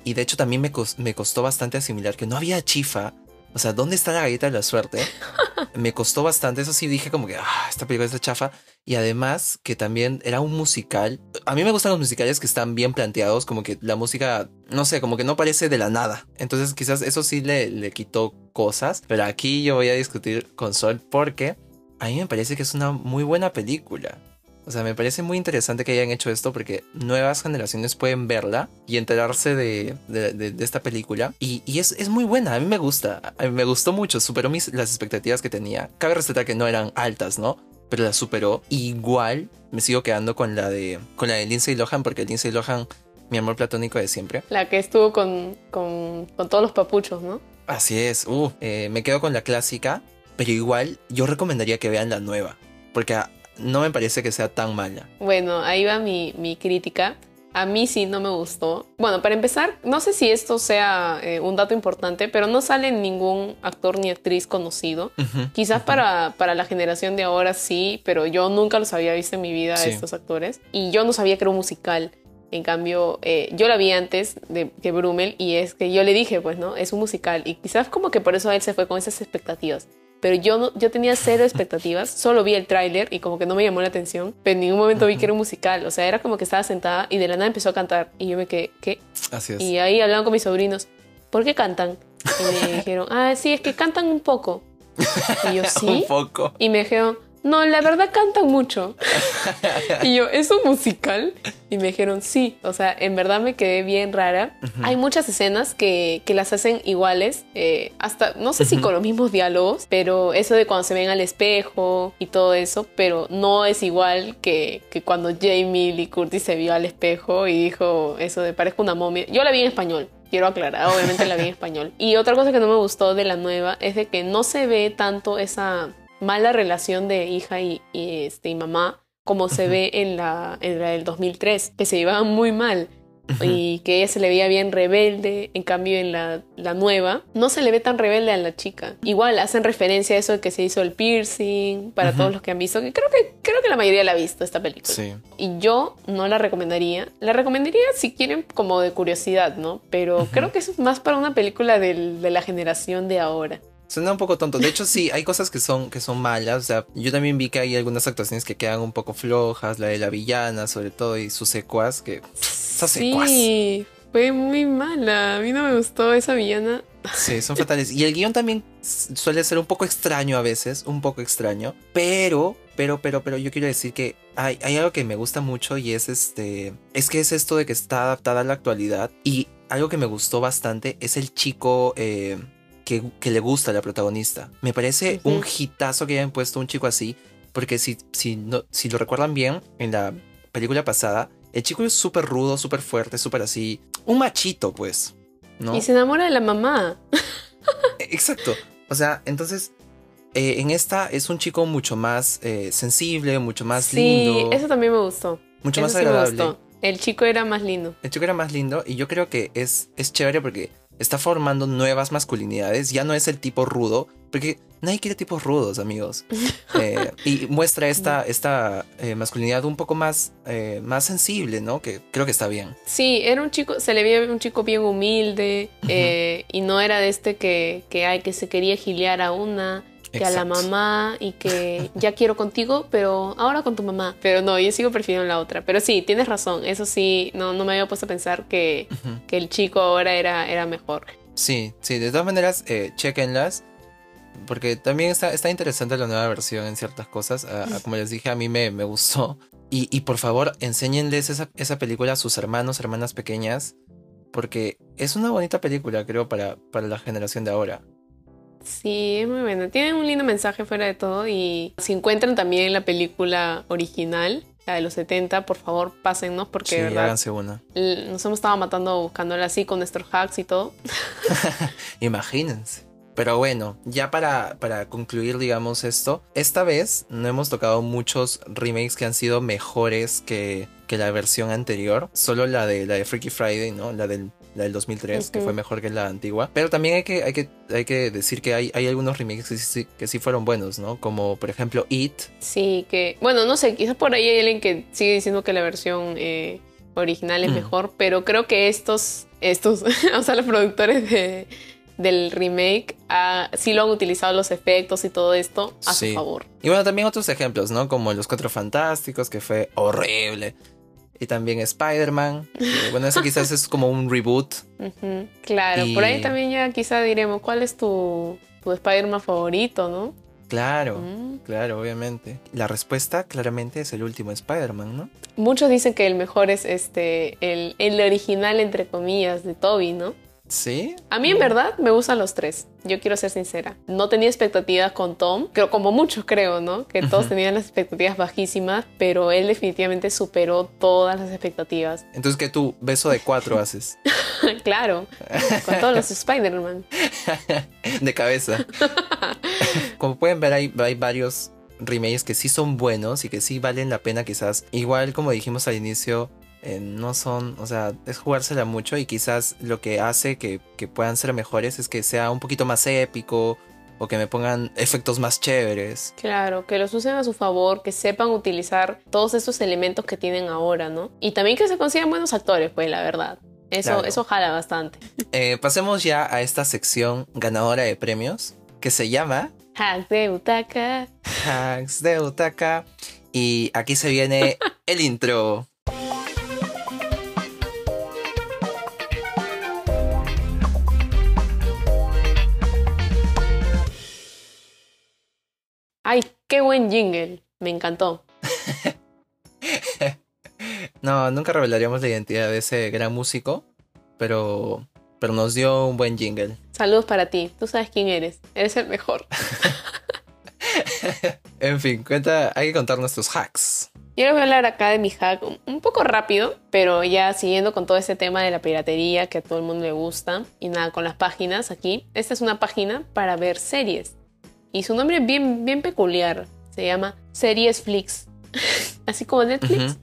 Y de hecho también me, me costó bastante asimilar que no había chifa. O sea, ¿dónde está la galleta de la suerte? Me costó bastante, eso sí dije como que, ah, esta película está chafa. Y además que también era un musical. A mí me gustan los musicales que están bien planteados, como que la música, no sé, como que no parece de la nada. Entonces quizás eso sí le, le quitó cosas. Pero aquí yo voy a discutir con Sol porque a mí me parece que es una muy buena película. O sea, me parece muy interesante que hayan hecho esto porque nuevas generaciones pueden verla y enterarse de, de, de, esta película. Y, y es, es, muy buena, a mí me gusta, a mí me gustó mucho, superó mis, las expectativas que tenía. Cabe resaltar que no eran altas, ¿no? Pero la superó. Igual me sigo quedando con la de, con la de Lindsay Lohan porque Lindsay Lohan, mi amor platónico de siempre. La que estuvo con, con, con todos los papuchos, ¿no? Así es, uh, eh, me quedo con la clásica, pero igual yo recomendaría que vean la nueva. Porque no me parece que sea tan mala. Bueno, ahí va mi, mi crítica. A mí sí no me gustó. Bueno, para empezar, no sé si esto sea eh, un dato importante, pero no sale ningún actor ni actriz conocido. Quizás para, para la generación de ahora sí, pero yo nunca los había visto en mi vida estos actores. Y yo no sabía que era un musical. En cambio, eh, yo la vi antes de que Brummel y es que yo le dije, pues, ¿no? Es un musical. Y quizás como que por eso él se fue con esas expectativas pero yo, no, yo tenía cero expectativas, solo vi el tráiler y como que no me llamó la atención, pero en ningún momento vi que era un musical, o sea, era como que estaba sentada y de la nada empezó a cantar y yo me quedé, ¿qué? Así es. Y ahí hablaban con mis sobrinos, ¿por qué cantan? Y me dijeron, ah, sí, es que cantan un poco. Y yo, sí. un poco. Y me dijeron, no, la verdad cantan mucho. y yo, ¿es un musical? Y me dijeron, sí. O sea, en verdad me quedé bien rara. Hay muchas escenas que, que las hacen iguales, eh, hasta, no sé si con los mismos diálogos, pero eso de cuando se ven al espejo y todo eso, pero no es igual que, que cuando Jamie Lee Curtis se vio al espejo y dijo eso de parezco una momia. Yo la vi en español, quiero aclarar, obviamente la vi en español. Y otra cosa que no me gustó de la nueva es de que no se ve tanto esa mala relación de hija y, este, y mamá como se ve en la, en la del 2003, que se llevaban muy mal y que ella se le veía bien rebelde, en cambio en la, la, nueva no se le ve tan rebelde a la chica. Igual hacen referencia a eso de que se hizo el piercing para todos los que han visto, que creo que creo que la mayoría la ha visto esta película. Sí. Y yo no la recomendaría. La recomendaría si quieren como de curiosidad, ¿no? Pero creo que es más para una película del, de la generación de ahora. Suena un poco tonto. De hecho, sí, hay cosas que son, que son malas. O sea, yo también vi que hay algunas actuaciones que quedan un poco flojas. La de la villana, sobre todo, y sus secuas, que. sí, fue muy mala. A mí no me gustó esa villana. Sí, son fatales. Y el guion también suele ser un poco extraño a veces, un poco extraño. Pero, pero, pero, pero yo quiero decir que hay, hay algo que me gusta mucho y es este. Es que es esto de que está adaptada a la actualidad. Y algo que me gustó bastante es el chico. Eh, que, le gusta a la protagonista. Me parece un hitazo que hayan puesto un chico así, porque si, si, no, si lo recuerdan bien, en la película pasada, el chico es súper rudo, súper fuerte, súper así, un machito, pues. ¿no? Y se enamora de la mamá. Exacto. O sea, entonces, eh, en esta es un chico mucho más eh, sensible, mucho más lindo. Sí, eso también me gustó. Mucho más agradable. El chico era más lindo. El chico era más lindo y yo creo que es, es chévere porque está formando nuevas masculinidades, ya no es el tipo rudo, porque nadie quiere tipos rudos, amigos. Eh, y muestra esta, esta eh, masculinidad un poco más, eh, más sensible, ¿no? Que creo que está bien. Sí, era un chico, se le veía un chico bien humilde y no era de este que, que, hay, que se quería giliar a una que a la mamá y que ya quiero contigo, pero ahora con tu mamá. Pero no, yo sigo prefiriendo la otra. Pero sí, tienes razón. Eso sí, no, no me había puesto a pensar que, que el chico ahora era, era mejor. Sí, sí, de todas maneras, eh, chequenlas. Porque también está, está interesante la nueva versión en ciertas cosas. como les dije, a mí me, me gustó. Y, y, por favor, enséñenles esa, esa película a sus hermanos, hermanas pequeñas. Porque es una bonita película, creo, para, para la generación de ahora. Sí, es muy bueno. Tienen un lindo mensaje fuera de todo y si encuentran también la película original, la de los 70, por favor pásennos porque sí, verdad, háganse una. nos hemos estado matando buscándola así con nuestros hacks y todo. Imagínense. Pero bueno, ya para, para concluir, digamos, esto, esta vez no hemos tocado muchos remakes que han sido mejores que, que la versión anterior. Solo la de la de Freaky Friday, ¿no? La del la del 2003, que fue mejor que la antigua. Pero también hay que, hay que, hay que decir que hay, hay algunos remakes que sí, que sí fueron buenos, ¿no? Como por ejemplo It. Sí, que, bueno, no sé, quizás por ahí hay alguien que sigue diciendo que la versión eh, original es mejor, pero creo que estos, estos, o sea, los productores de, del remake ah, sí lo han utilizado los efectos y todo esto a Sí. su favor. Y bueno, también otros ejemplos, ¿no? Como Los Cuatro Fantásticos, que fue horrible. Y también Spider-Man. Bueno, eso quizás es como un reboot. Claro, Y- por ahí también ya quizá diremos, ¿cuál es tu, tu Spider-Man favorito, no? Claro, Mm. claro, obviamente. La respuesta claramente es el último Spider-Man, ¿no? Muchos dicen que el mejor es este, el, el original, entre comillas, de Toby, ¿no? ¿Sí? A mí en verdad me gustan los tres, yo quiero ser sincera. No tenía expectativas con Tom, creo, como muchos creo, ¿no? Que todos tenían las expectativas bajísimas, pero él definitivamente superó todas las expectativas. Entonces, que tú, beso de cuatro haces? claro, con todos los Spider-Man. de cabeza. Como pueden ver, hay, hay varios remakes que sí son buenos y que sí valen la pena quizás. Igual como dijimos al inicio, eh, no son, o sea, es jugársela mucho y quizás lo que hace que, que puedan ser mejores es que sea un poquito más épico o que me pongan efectos más chéveres. Claro, que los usen a su favor, que sepan utilizar todos estos elementos que tienen ahora, ¿no? Y también que se consigan buenos actores, pues la verdad. Eso, Claro. eso jala bastante. Eh, pasemos ya a esta sección ganadora de premios que se llama Hack de butaca. Hacks de Utaka. Y aquí se viene el intro. Qué buen jingle. Me encantó. No, nunca revelaríamos la identidad de ese gran músico, pero, pero nos dio un buen jingle. Saludos para ti. Tú sabes quién eres. Eres el mejor. En fin, cuenta, hay que contar nuestros hacks. Yo les voy a hablar acá de mi hack un- un poco rápido, pero ya siguiendo con todo ese tema de la piratería que a todo el mundo le gusta. Y nada, con las páginas aquí. Esta es una página para ver series. Y su nombre es bien, bien peculiar. Se llama Series Flix. Así como Netflix, Ujú.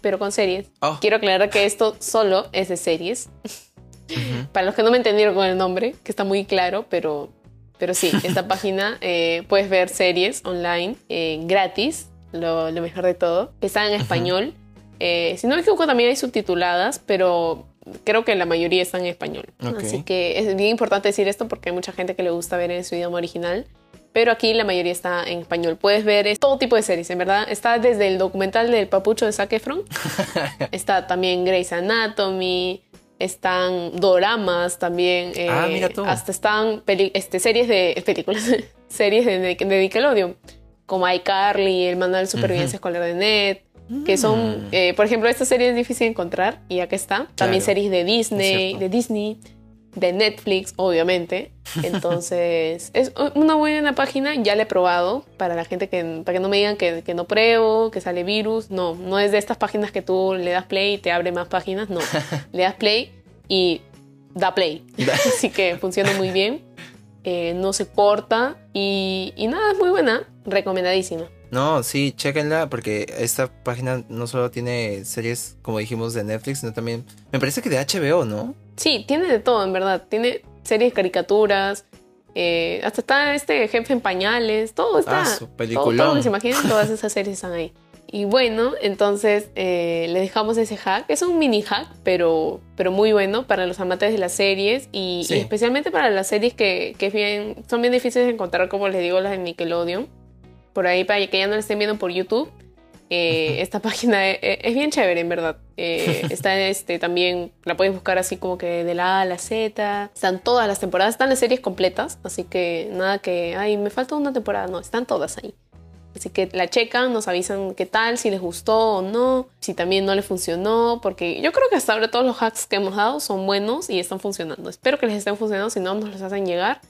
pero con series. Oh, Quiero aclarar que esto solo es de series. ujú. Para los que no me entendieron con el nombre, que está muy claro, pero, pero sí, esta página eh, puedes ver series online eh, gratis, lo, lo mejor de todo, que están en español. Eh, si no me equivoco, también hay subtituladas, pero creo que la mayoría están en español. Ok. Así que es bien importante decir esto porque hay mucha gente que le gusta ver en su idioma original. Pero aquí la mayoría está en español. Puedes ver todo tipo de series, en verdad. Está desde el documental del papucho de Zac Efron Está también Grey's Anatomy, están doramas también. eh, Ah, mira tú. Hasta están este, series de películas, series de, de Nickelodeon, como iCarly, El Manual de Supervivencia Escolar de Ned, que son, Mm. eh, por ejemplo, esta serie es difícil de encontrar y acá está. También Claro, series de Disney, de Disney, de Netflix, obviamente. Entonces, es una buena página, ya la he probado, para la gente que, para que no me digan que, que no pruebo, que sale virus. No, no es de estas páginas que tú le das play y te abre más páginas, no. le das play y da play. Así que funciona muy bien. Eh, no se corta y, y nada, es muy buena, recomendadísima. No, sí, chéquenla porque esta página no solo tiene series, como dijimos, de Netflix, sino también, me parece que de HBO, ¿no? Sí, tiene de todo, en verdad. Tiene series, caricaturas, eh, hasta está este jefe en pañales, todo está. Ah, su todo, todo lo que se imaginen, todas esas series están ahí. Y bueno, entonces eh, le dejamos ese hack. Es un mini hack, pero, pero muy bueno para los amantes de las series y, Sí. y especialmente para las series que, que bien- son bien difíciles de encontrar, como les digo, las de Nickelodeon. Por ahí, para que ya no la estén viendo por YouTube. eh, esta página es, es bien chévere, en verdad. Eh, está este, también, la puedes buscar así como que de la A a la Z. Están todas las temporadas, están las series completas. Así que nada que, ay, me falta una temporada. No, están todas ahí. Así que la checan, nos avisan qué tal, si les gustó o no, si también no les funcionó, porque yo creo que hasta ahora todos los hacks que hemos dado son buenos y están funcionando. Espero que les estén funcionando, si no nos los hacen llegar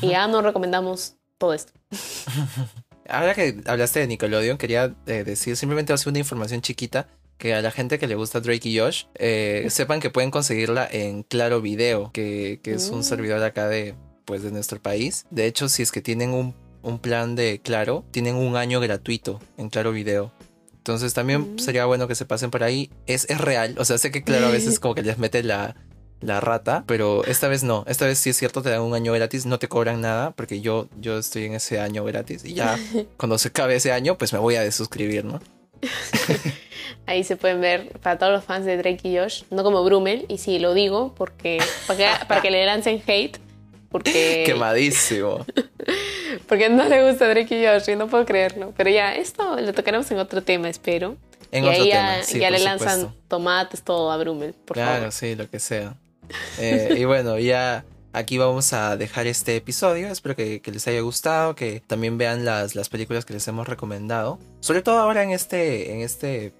y ya nos recomendamos todo esto. Ahora que hablaste de Nickelodeon, quería eh, decir simplemente hacer una información chiquita que a la gente que le gusta Drake y Josh eh, sepan que pueden conseguirla en Claro Video, que, que es Mm. un servidor acá de, pues, de nuestro país. De hecho, si es que tienen un, un plan de Claro, tienen un año gratuito en Claro Video. Entonces también Mm. sería bueno que se pasen por ahí. Es, es real, o sea, sé que Claro a veces como que les mete la, la rata, pero esta vez no. Esta vez sí es cierto, te dan un año gratis, no te cobran nada, porque yo, yo estoy en ese año gratis y ya cuando se acabe ese año, pues me voy a desuscribir, ¿no? Ahí se pueden ver para todos los fans de Drake y Josh, no como Brummel, y sí lo digo porque para que, para que le lancen hate, porque... Quemadísimo. porque no le gusta Drake y Josh, y no puedo creerlo. Pero ya, esto lo tocaremos en otro tema, espero. En y otro ahí tema, ya, sí, ya le lanzan supuesto. tomates, todo a Brummel, por Claro, favor. sí, lo que sea. Eh, y bueno, ya aquí vamos a dejar este episodio. Espero que, que les haya gustado, que también vean las, las películas que les hemos recomendado. Sobre todo ahora en este, en este,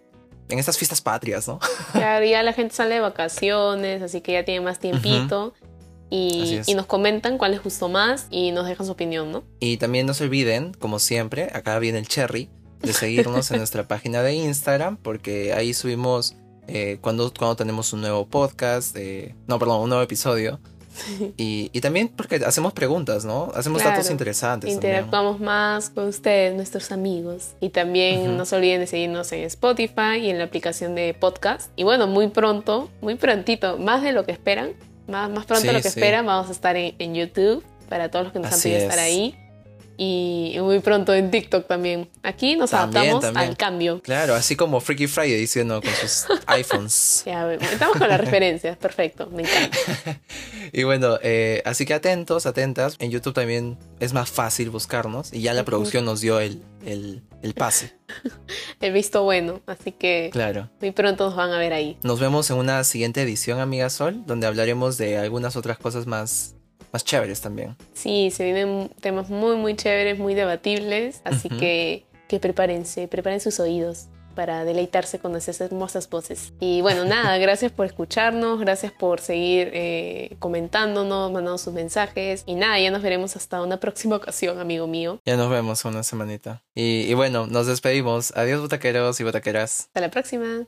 en estas fiestas patrias, ¿no? Claro, ya la gente sale de vacaciones, así que ya tiene más tiempito. Así Y, es. y nos comentan cuál les gustó más y nos dejan su opinión, ¿no? Y también no se olviden, como siempre, acá viene el cherry, de seguirnos en nuestra página de Instagram, porque ahí subimos eh, cuando, cuando tenemos un nuevo podcast, eh, no, perdón, un nuevo episodio. Y, y también porque hacemos preguntas, ¿no? Hacemos datos interesantes. también. Interactuamos más con ustedes, nuestros amigos. Y también no se olviden de seguirnos en Spotify y en la aplicación de podcast. Y bueno, muy pronto, muy prontito, más de lo que esperan, más, más pronto Sí, de lo que sí. esperan, vamos a estar en, en YouTube para todos los que nos han pedido estar es. ahí. Y muy pronto en TikTok también. Aquí nos También, adaptamos también. al cambio. Claro, así como Freaky Friday diciendo con sus iPhones. Ya, estamos con las referencias, perfecto, me encanta. Y bueno, eh, así que atentos, atentas. En YouTube también es más fácil buscarnos y ya la producción nos dio el, el, el pase. He visto bueno, así que Claro. muy pronto nos van a ver ahí. Nos vemos en una siguiente edición, amiga Sol, donde hablaremos de algunas otras cosas más, más chéveres también. Sí, se vienen temas muy, muy chéveres, muy debatibles, así Ujú. que, que prepárense, preparen sus oídos para deleitarse con esas hermosas voces. Y bueno, nada, gracias por escucharnos, gracias por seguir eh, comentándonos, mandando sus mensajes. Y nada, ya nos veremos hasta una próxima ocasión, amigo mío. Ya nos vemos una semanita. Y, y bueno, nos despedimos. Adiós, butaqueros y butaqueras. Hasta la próxima.